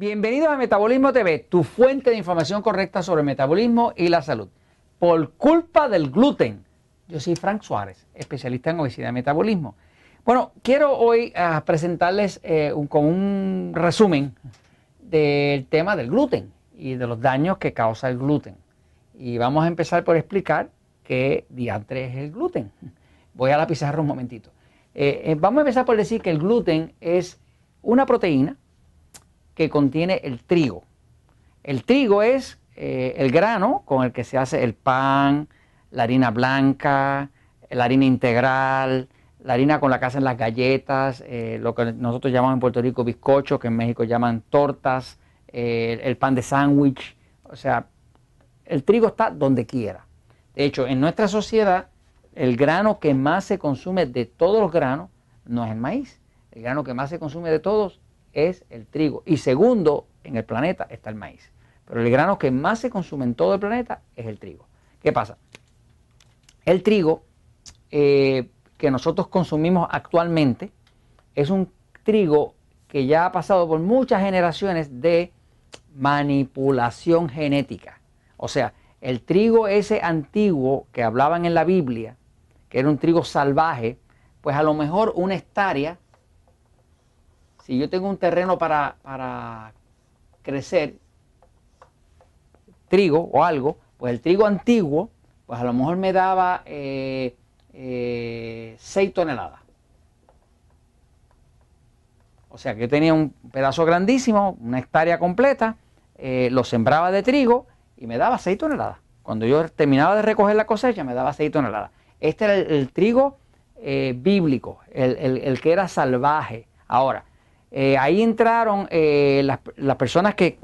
Bienvenidos a Metabolismo TV, tu fuente de información correcta sobre el metabolismo y la salud. Por culpa del gluten. Yo soy Frank Suárez, especialista en obesidad y metabolismo. Bueno, quiero hoy ah, presentarles eh, un, con un resumen del tema del gluten y de los daños que causa el gluten. Y vamos a empezar por explicar qué diantre es el gluten. Voy a la pizarra un momentito. Eh, eh, vamos a empezar por decir que el gluten es una proteína que contiene el trigo. El trigo es eh, el grano con el que se hace el pan, la harina blanca, la harina integral, la harina con la que hacen las galletas, eh, lo que nosotros llamamos en Puerto Rico bizcocho, que en México llaman tortas, eh, el pan de sándwich. O sea, el trigo está donde quiera. De hecho, en nuestra sociedad, el grano que más se consume de todos los granos no es el maíz. El grano que más se consume de todos es el trigo. Y segundo, en el planeta está el maíz. Pero el grano que más se consume en todo el planeta es el trigo. ¿Qué pasa? El trigo eh, que nosotros consumimos actualmente es un trigo que ya ha pasado por muchas generaciones de manipulación genética. O sea, el trigo ese antiguo que hablaban en la Biblia, que era un trigo salvaje, pues a lo mejor una hectárea si yo tengo un terreno para, crecer trigo o algo, pues el trigo antiguo, pues a lo mejor me daba 6 eh, eh, toneladas. O sea que yo tenía un pedazo grandísimo, una hectárea completa, eh, lo sembraba de trigo y me daba 6 toneladas. Cuando yo terminaba de recoger la cosecha me daba 6 toneladas. Este era el, trigo bíblico, el, que era salvaje. Ahora, eh, ahí entraron eh, las, personas que,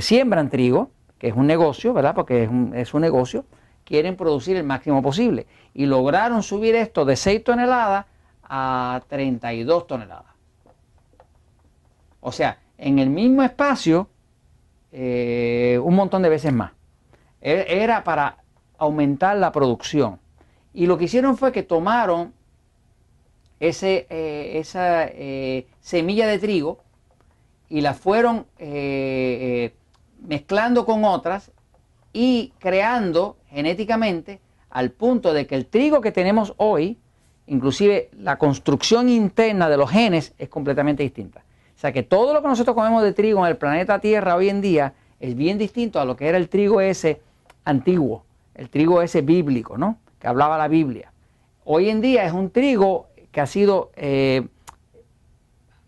siembran trigo, que es un negocio, ¿verdad? Porque es un, es un, negocio, quieren producir el máximo posible. Y lograron subir esto de 6 toneladas a 32 toneladas. O sea, en el mismo espacio, eh, un montón de veces más. E, era para aumentar la producción. Y lo que hicieron fue que tomaron eh, esa eh, semilla de trigo y la fueron eh, mezclando con otras y creando genéticamente al punto de que el trigo que tenemos hoy, inclusive la construcción interna de los genes es completamente distinta. O sea que todo lo que nosotros comemos de trigo en el planeta Tierra hoy en día es bien distinto a lo que era el trigo ese antiguo, el trigo ese bíblico, ¿no? Que hablaba la Biblia. Hoy en día es un trigo que ha sido eh,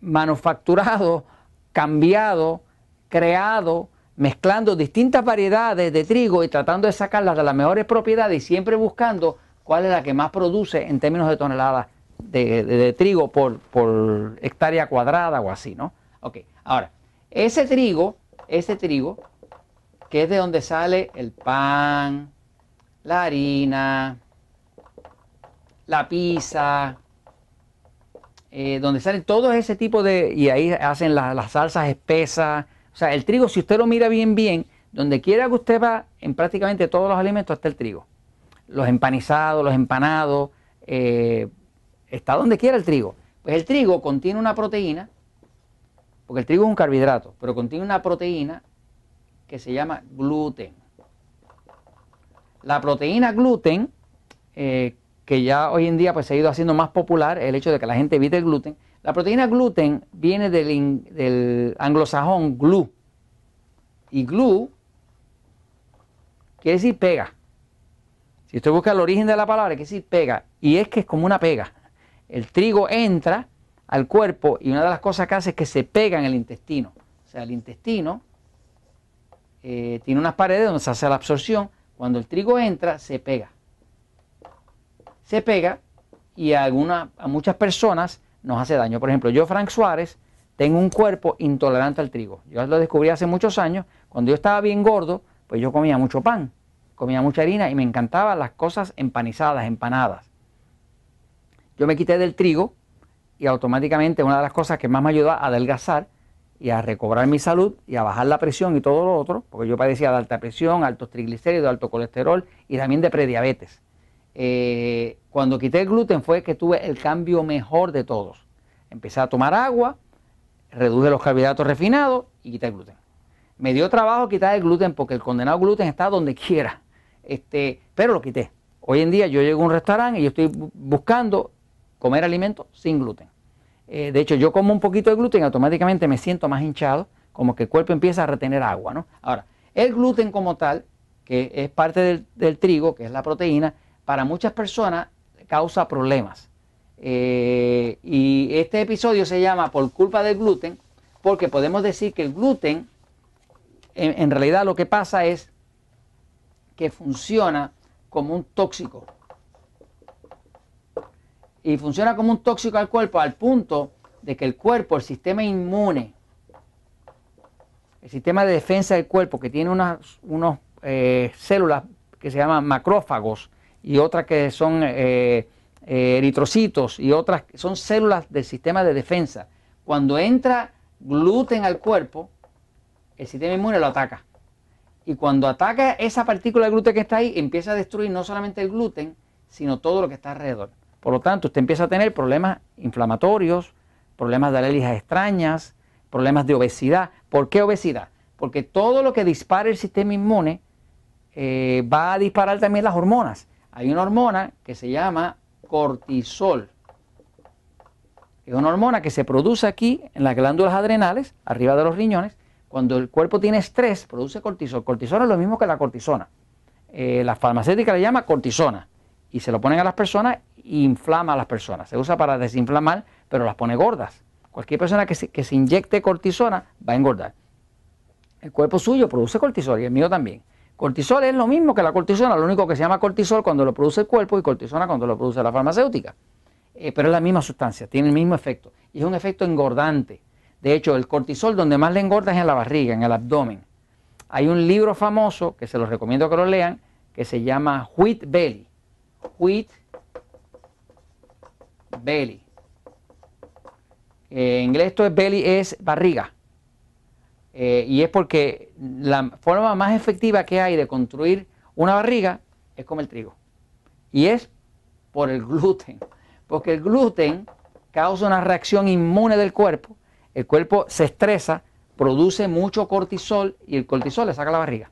manufacturado, cambiado, creado, mezclando distintas variedades de trigo y tratando de sacarlas de las mejores propiedades y siempre buscando cuál es la que más produce en términos de toneladas de, trigo por, por, hectárea cuadrada o así, ¿no? Ok, ahora, ese trigo, ese trigo, que es de donde sale el pan, la harina, la pizza, eh, donde salen todo ese tipo de, y ahí hacen las salsas espesas. O sea, el trigo, si usted lo mira bien, bien, donde quiera que usted va, en prácticamente todos los alimentos está el trigo. Los empanizados, los empanados, eh, está donde quiera el trigo. Pues el trigo contiene una proteína, porque el trigo es un carbohidrato, pero contiene una proteína que se llama gluten. La proteína gluten, eh, que ya hoy en día pues, se ha ido haciendo más popular el hecho de que la gente evite el gluten. La proteína gluten viene del, anglosajón glue. Y glue quiere decir pega. Si usted busca el origen de la palabra, quiere decir pega. Y es que es como una pega. El trigo entra al cuerpo y una de las cosas que hace es que se pega en el intestino. O sea, el intestino eh, tiene unas paredes donde se hace la absorción. Cuando el trigo entra, se pega se pega y a, a muchas personas nos hace daño. Por ejemplo, yo, Frank Suárez, tengo un cuerpo intolerante al trigo. Yo lo descubrí hace muchos años. Cuando yo estaba bien gordo, pues yo comía mucho pan, comía mucha harina y me encantaban las cosas empanizadas, empanadas. Yo me quité del trigo y automáticamente una de las cosas que más me ayudó a adelgazar y a recobrar mi salud y a bajar la presión y todo lo otro, porque yo padecía de alta presión, altos triglicéridos, alto colesterol y también de prediabetes. Eh, cuando quité el gluten fue que tuve el cambio mejor de todos. Empecé a tomar agua, reduje los carbohidratos refinados y quita el gluten. Me dio trabajo quitar el gluten porque el condenado gluten está donde quiera. Este, pero lo quité. Hoy en día yo llego a un restaurante y yo estoy buscando comer alimentos sin gluten. Eh, de hecho, yo como un poquito de gluten, automáticamente me siento más hinchado, como que el cuerpo empieza a retener agua. ¿no? Ahora, el gluten como tal, que es parte del, trigo, que es la proteína, para muchas personas causa problemas. Eh, y este episodio se llama Por culpa del gluten, porque podemos decir que el gluten, en realidad lo que pasa es que funciona como un tóxico. Y funciona como un tóxico al cuerpo al punto de que el cuerpo, el sistema inmune, el sistema de defensa del cuerpo, que tiene unas unos, eh, células que se llaman macrófagos y otras que son eh, eh, eritrocitos y otras que son células del sistema de defensa. Cuando entra gluten al cuerpo, el sistema inmune lo ataca. Y cuando ataca esa partícula de gluten que está ahí, empieza a destruir no solamente el gluten, sino todo lo que está alrededor. Por lo tanto, usted empieza a tener problemas inflamatorios, problemas de alergias extrañas, problemas de obesidad. ¿Por qué obesidad? Porque todo lo que dispara el sistema inmune eh, va a disparar también las hormonas. Hay una hormona que se llama cortisol. Es una hormona que se produce aquí en las glándulas adrenales, arriba de los riñones. Cuando el cuerpo tiene estrés, produce cortisol. Cortisol es lo mismo que la cortisona. Eh, la farmacéutica le llama cortisona y se lo ponen a las personas e inflama a las personas. Se usa para desinflamar, pero las pone gordas. Cualquier persona que se, que se inyecte cortisona va a engordar. El cuerpo suyo produce cortisol y el mío también. Cortisol es lo mismo que la cortisona, lo único que se llama cortisol cuando lo produce el cuerpo y cortisona cuando lo produce la farmacéutica. Eh, pero es la misma sustancia, tiene el mismo efecto. Y es un efecto engordante. De hecho, el cortisol donde más le engorda es en la barriga, en el abdomen. Hay un libro famoso que se los recomiendo que lo lean, que se llama Wheat Belly. Wheat Belly. En inglés esto es belly, es barriga. Eh, y es porque la forma más efectiva que hay de construir una barriga es comer trigo. Y es por el gluten. Porque el gluten causa una reacción inmune del cuerpo. El cuerpo se estresa, produce mucho cortisol y el cortisol le saca la barriga.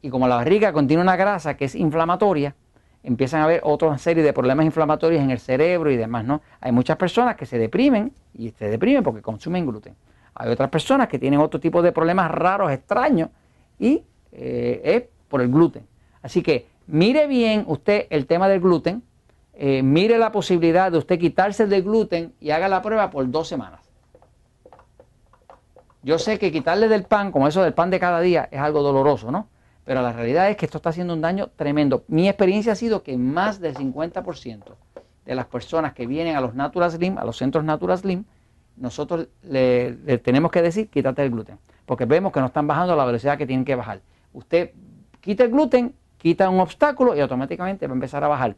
Y como la barriga contiene una grasa que es inflamatoria, empiezan a haber otra serie de problemas inflamatorios en el cerebro y demás, ¿no? Hay muchas personas que se deprimen y se deprimen porque consumen gluten. Hay otras personas que tienen otro tipo de problemas raros, extraños y eh, es por el gluten. Así que mire bien usted el tema del gluten, eh, mire la posibilidad de usted quitarse del gluten y haga la prueba por dos semanas. Yo sé que quitarle del pan, como eso del pan de cada día, es algo doloroso, ¿no? Pero la realidad es que esto está haciendo un daño tremendo. Mi experiencia ha sido que más del 50% de las personas que vienen a los Natural Slim, a los centros Natural Slim, nosotros le, tenemos que decir quítate el gluten, porque vemos que no están bajando la velocidad que tienen que bajar. Usted quita el gluten, quita un obstáculo y automáticamente va a empezar a bajar.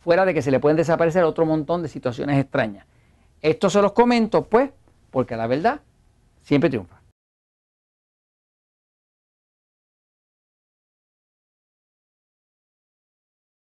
Fuera de que se le pueden desaparecer otro montón de situaciones extrañas. Esto se los comento, pues, porque la verdad siempre triunfa.